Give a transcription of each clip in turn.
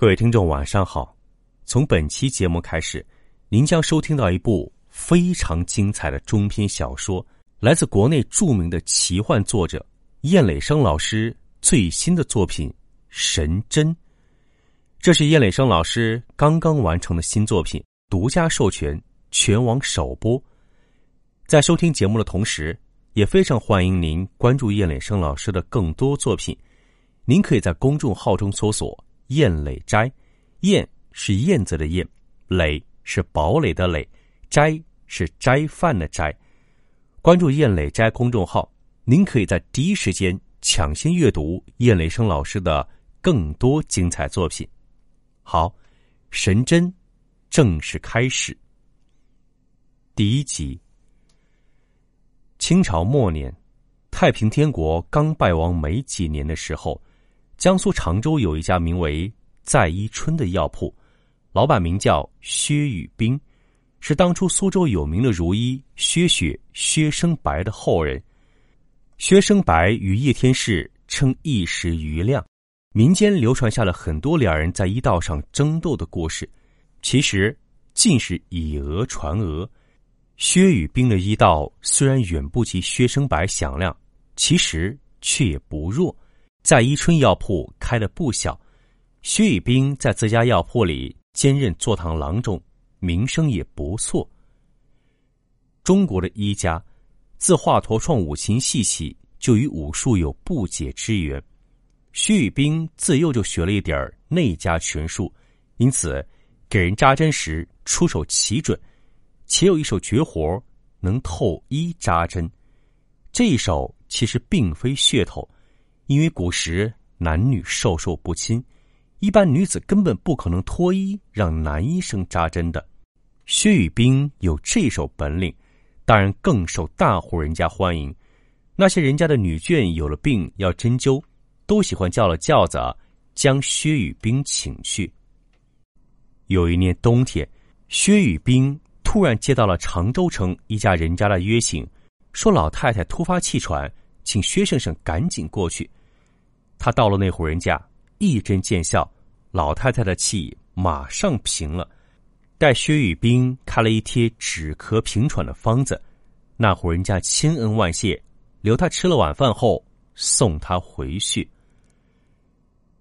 各位听众，晚上好！从本期节目开始，您将收听到一部非常精彩的中篇小说，来自国内著名的奇幻作者燕磊生老师最新的作品《神针》。这是燕磊生老师刚刚完成的新作品，独家授权，全网首播。在收听节目的同时，也非常欢迎您关注燕磊生老师的更多作品。您可以在公众号中搜索。燕垒斋，燕是燕子的燕，垒是堡垒的垒，斋是斋饭的斋。关注燕垒斋公众号，您可以在第一时间抢先阅读燕磊生老师的更多精彩作品。好，神针正式开始。第一集。清朝末年，太平天国刚败亡没几年的时候。江苏常州有一家名为“在一春”的药铺，老板名叫薛宇冰，是当初苏州有名的儒医薛雪、薛生白的后人。薛生白与叶天士称一时瑜亮，民间流传下了很多两人在医道上争斗的故事，其实尽是以讹传讹。薛宇冰的医道虽然远不及薛生白响亮，其实却也不弱。在伊春药铺开的不小，薛宇冰在自家药铺里兼任坐堂郎中，名声也不错。中国的医家，自华佗创五禽戏起，就与武术有不解之缘。薛宇冰自幼就学了一点儿内家拳术，因此给人扎针时出手奇准，且有一手绝活能透衣扎针。这一手其实并非噱头。因为古时男女授受不亲，一般女子根本不可能脱衣让男医生扎针的。薛宇冰有这手本领，当然更受大户人家欢迎。那些人家的女眷有了病要针灸，都喜欢叫了轿子将薛宇冰请去。有一年冬天，薛宇冰突然接到了常州城一家人家的约请，说老太太突发气喘，请薛先生赶紧过去。他到了那户人家，一针见效，老太太的气马上平了。待薛宇冰开了一贴止咳平喘的方子，那户人家千恩万谢，留他吃了晚饭后送他回去。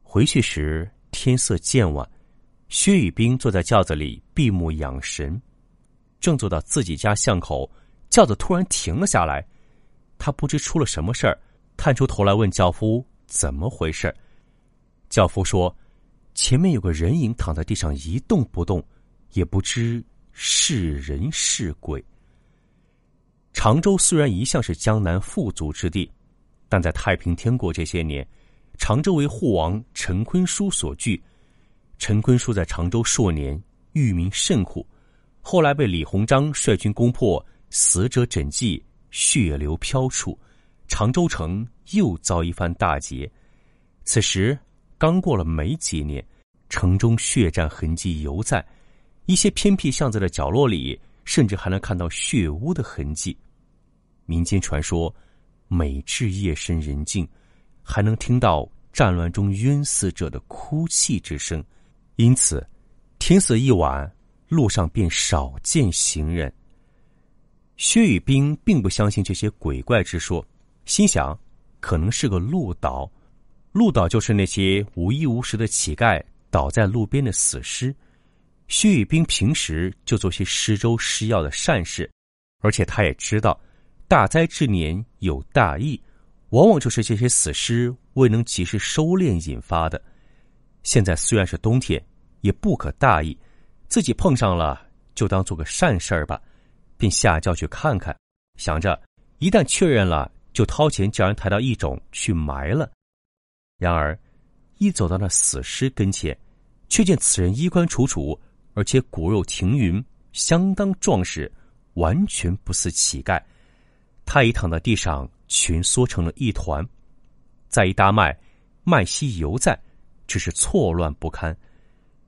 回去时天色渐晚，薛宇冰坐在轿子里闭目养神，正坐到自己家巷口，轿子突然停了下来。他不知出了什么事儿，探出头来问轿夫。怎么回事？教夫说：“前面有个人影躺在地上一动不动，也不知是人是鬼。”常州虽然一向是江南富足之地，但在太平天国这些年，常州为护王陈坤书所据。陈坤书在常州数年，遇民甚苦，后来被李鸿章率军攻破，死者枕藉，血流飘出。常州城又遭一番大劫，此时刚过了没几年，城中血战痕迹犹在，一些偏僻巷子的角落里，甚至还能看到血污的痕迹。民间传说，每至夜深人静，还能听到战乱中冤死者的哭泣之声，因此天色一晚，路上便少见行人。薛宇冰并不相信这些鬼怪之说。心想，可能是个路倒，路倒就是那些无衣无食的乞丐倒在路边的死尸。薛宇冰平时就做些施粥施药的善事，而且他也知道，大灾之年有大疫，往往就是这些死尸未能及时收敛引发的。现在虽然是冬天，也不可大意，自己碰上了就当做个善事儿吧，便下轿去看看，想着一旦确认了。就掏钱叫人抬到驿冢去埋了。然而，一走到那死尸跟前，却见此人衣冠楚楚，而且骨肉停匀，相当壮实，完全不似乞丐。他已躺在地上，蜷缩成了一团，再一搭脉，脉息犹在，只是错乱不堪。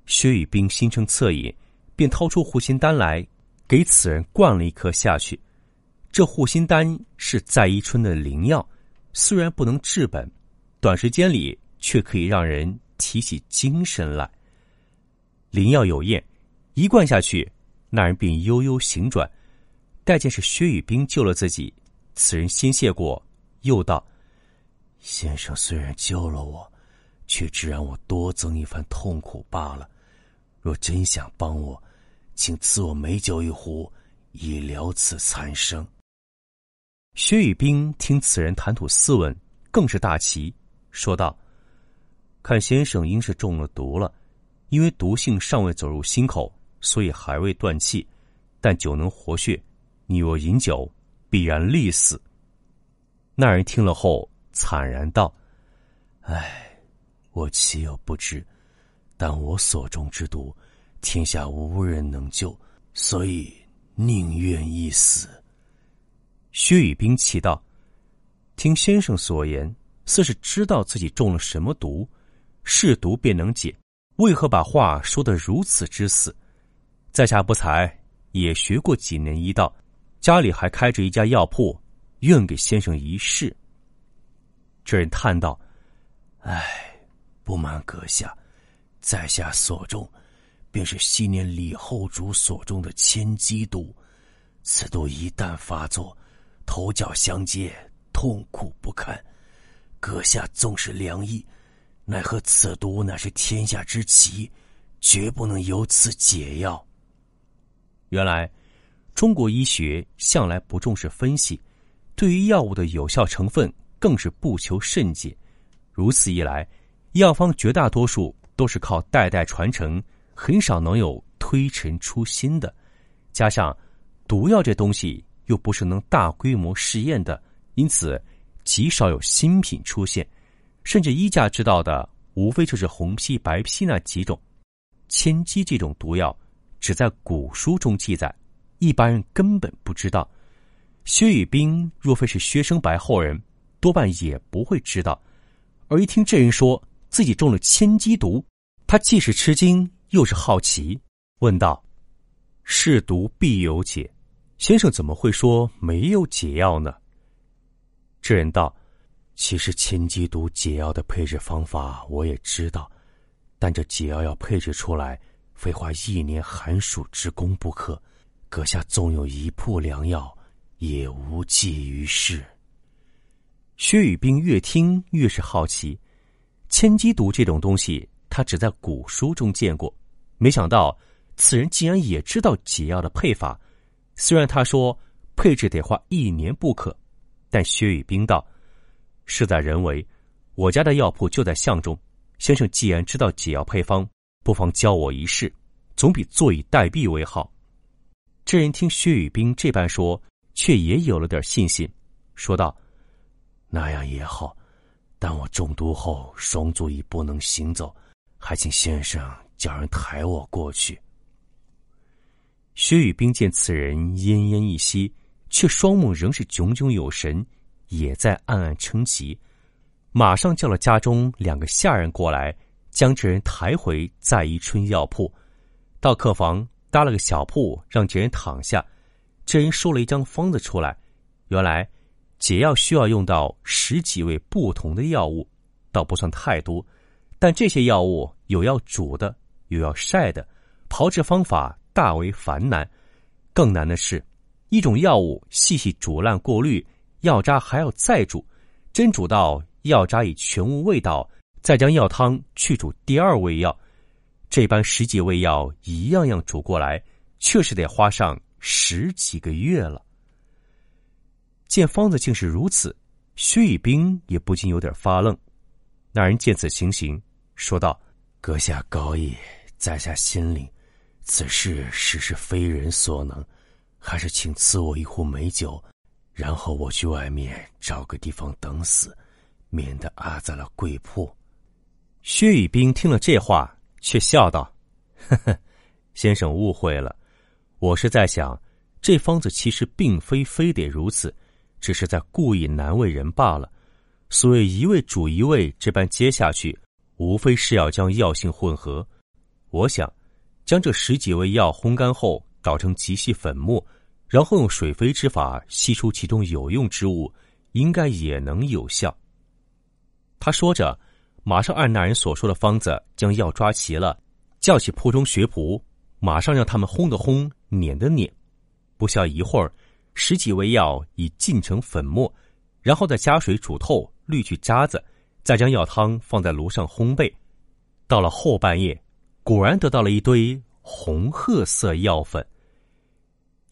薛雨冰心生恻隐，便掏出护心丹来，给此人灌了一颗下去。这护心丹是在伊春的灵药，虽然不能治本，短时间里却可以让人提起精神来。灵药有验，一灌下去，那人便悠悠醒转。待见是薛雨冰救了自己。此人心谢过，又道：“先生虽然救了我，却只让我多增一番痛苦罢了。若真想帮我，请赐我美酒一壶，以了此残生。”薛雨冰听此人谈吐斯文，更是大奇，说道：“看先生应是中了毒了，因为毒性尚未走入心口，所以还未断气。但酒能活血，你若饮酒。”必然立死。那人听了后惨然道：“唉，我岂有不知？但我所中之毒，天下无人能救，所以宁愿一死。”薛雨冰奇道：“听先生所言，似是知道自己中了什么毒，是毒便能解，为何把话说得如此之死？在下不才，也学过几年医道。”家里还开着一家药铺，愿给先生一试。这人叹道：“唉，不瞒阁下，在下所中，便是昔年李后主所中的千机毒。此毒一旦发作，头脚相接，痛苦不堪。阁下纵是良医，奈何此毒乃是天下之奇，绝不能由此解药。原来。”中国医学向来不重视分析，对于药物的有效成分更是不求甚解。如此一来，药方绝大多数都是靠代代传承，很少能有推陈出新的。加上毒药这东西又不是能大规模试验的，因此极少有新品出现。甚至医家知道的，无非就是红批、白批那几种。千机这种毒药，只在古书中记载。一般人根本不知道，薛雨冰若非是薛生白后人，多半也不会知道。而一听这人说自己中了千机毒，他既是吃惊，又是好奇，问道：“是毒必有解，先生怎么会说没有解药呢？”这人道：“其实千机毒解药的配置方法我也知道，但这解药要配置出来，非花一年寒暑之功不可。”阁下纵有一铺良药，也无济于事。薛雨冰越听越是好奇，千机毒这种东西，他只在古书中见过，没想到此人竟然也知道解药的配法。虽然他说配置得花一年不可，但薛雨冰道：“事在人为，我家的药铺就在巷中。先生既然知道解药配方，不妨教我一试，总比坐以待毙为好。”这人听薛雨冰这般说，却也有了点信心，说道：“那样也好，但我中毒后双足已不能行走，还请先生叫人抬我过去。”薛雨冰见此人奄奄一息，却双目仍是炯炯有神，也在暗暗称奇，马上叫了家中两个下人过来，将这人抬回在宜春药铺，到客房。搭了个小铺，让这人躺下。这人说了一张方子出来。原来解药需要用到十几味不同的药物，倒不算太多。但这些药物有要煮的，有要晒的，炮制方法大为繁难。更难的是，一种药物细细煮烂过滤，药渣还要再煮。真煮到药渣已全无味道，再将药汤去煮第二味药。这般十几味药一样样煮过来，确实得花上十几个月了。见方子竟是如此，薛以冰也不禁有点发愣。那人见此情形，说道：“阁下高义，在下心领。此事实是非人所能，还是请赐我一壶美酒，然后我去外面找个地方等死，免得阿在了贵铺。”薛雨冰听了这话，却笑道：“呵呵，先生误会了，我是在想，这方子其实并非非得如此，只是在故意难为人罢了。所谓一味煮一味这般接下去，无非是要将药性混合。我想，将这十几味药烘干后，捣成极细粉末，然后用水飞之法吸出其中有用之物，应该也能有效。”他说着，马上按那人所说的方子将药抓齐了，叫起铺中学仆，马上让他们轰的轰，碾的碾。不消一会儿，十几味药已浸成粉末，然后再加水煮透，滤去渣子，再将药汤放在炉上烘焙。到了后半夜，果然得到了一堆红褐色药粉。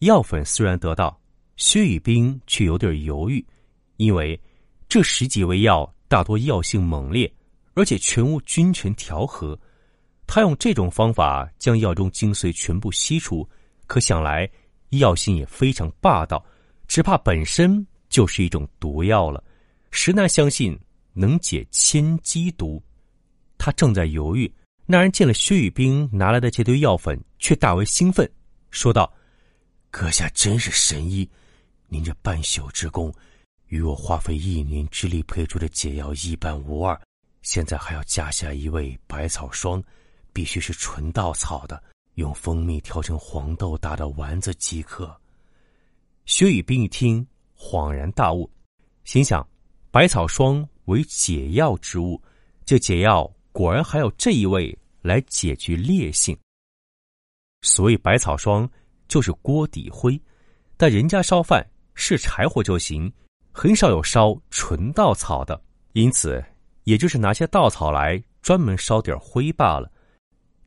药粉虽然得到，薛雨冰却有点犹豫，因为这十几味药。大多药性猛烈，而且全无君臣调和。他用这种方法将药中精髓全部吸出，可想来药性也非常霸道，只怕本身就是一种毒药了。实难相信能解千机毒。他正在犹豫，那人见了薛雨冰拿来的这堆药粉，却大为兴奋，说道：“阁下真是神医，您这半宿之功。”与我花费一年之力配出的解药一般无二，现在还要加下一味百草霜，必须是纯稻草的，用蜂蜜调成黄豆大的丸子即可。薛雨冰一听，恍然大悟，心想：百草霜为解药之物，这解药果然还有这一味来解决烈性。所以百草霜，就是锅底灰，但人家烧饭是柴火就行。很少有烧纯稻草的，因此也就是拿些稻草来专门烧点灰罢了。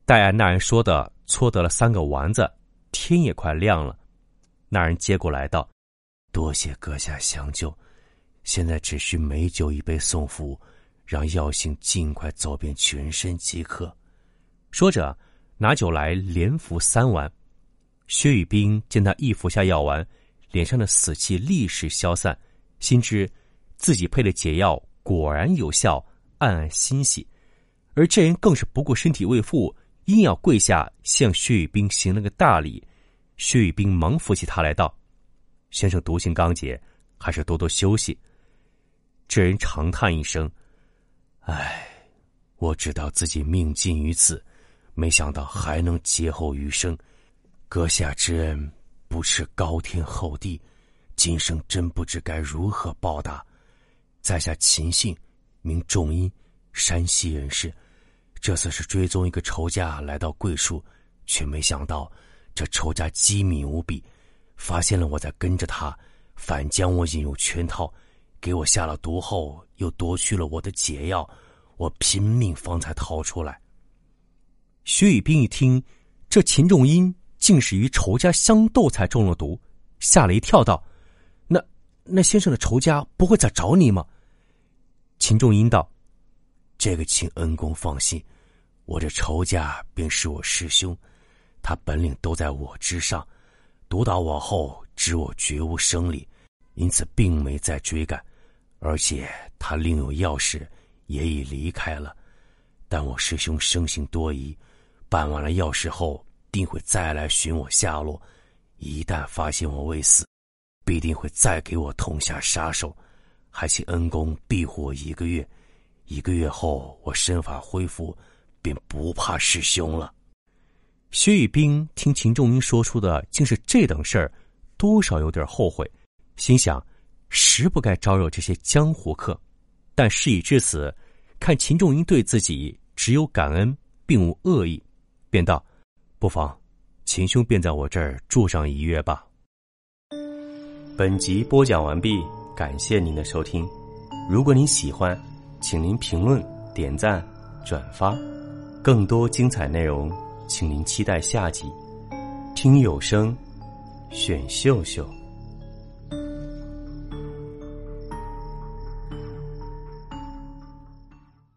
戴安那人说的搓得了三个丸子，天也快亮了。那人接过来道：“多谢阁下相救，现在只需美酒一杯送服，让药性尽快走遍全身即可。”说着，拿酒来连服三碗。薛雨冰见他一服下药丸，脸上的死气立时消散。心知自己配的解药果然有效，暗暗欣喜。而这人更是不顾身体未复，硬要跪下向薛雨冰行了个大礼。薛雨冰忙扶起他来道：“先生毒性刚解，还是多多休息。”这人长叹一声：“唉，我知道自己命尽于此，没想到还能劫后余生。阁下之恩，不啻高天厚地。”今生真不知该如何报答。在下秦姓，名仲英，山西人士。这次是追踪一个仇家来到桂树，却没想到这仇家机敏无比，发现了我在跟着他，反将我引入圈套，给我下了毒后，又夺去了我的解药，我拼命方才逃出来。薛雨冰一听，这秦仲英竟是与仇家相斗才中了毒，吓了一跳，道。那那先生的仇家不会再找你吗？秦仲英道：“这个请恩公放心，我这仇家便是我师兄，他本领都在我之上，毒倒我后知我绝无生理，因此并没再追赶，而且他另有要事，也已离开了。但我师兄生性多疑，办完了要事后，定会再来寻我下落，一旦发现我未死。”必定会再给我痛下杀手，还请恩公庇护我一个月。一个月后，我身法恢复，便不怕师兄了。薛玉斌听秦仲英说出的竟是这等事儿，多少有点后悔，心想实不该招惹这些江湖客。但事已至此，看秦仲英对自己只有感恩，并无恶意，便道：“不妨，秦兄便在我这儿住上一月吧。”本集播讲完毕，感谢您的收听。如果您喜欢，请您评论、点赞、转发。更多精彩内容，请您期待下集。听有声，选秀秀。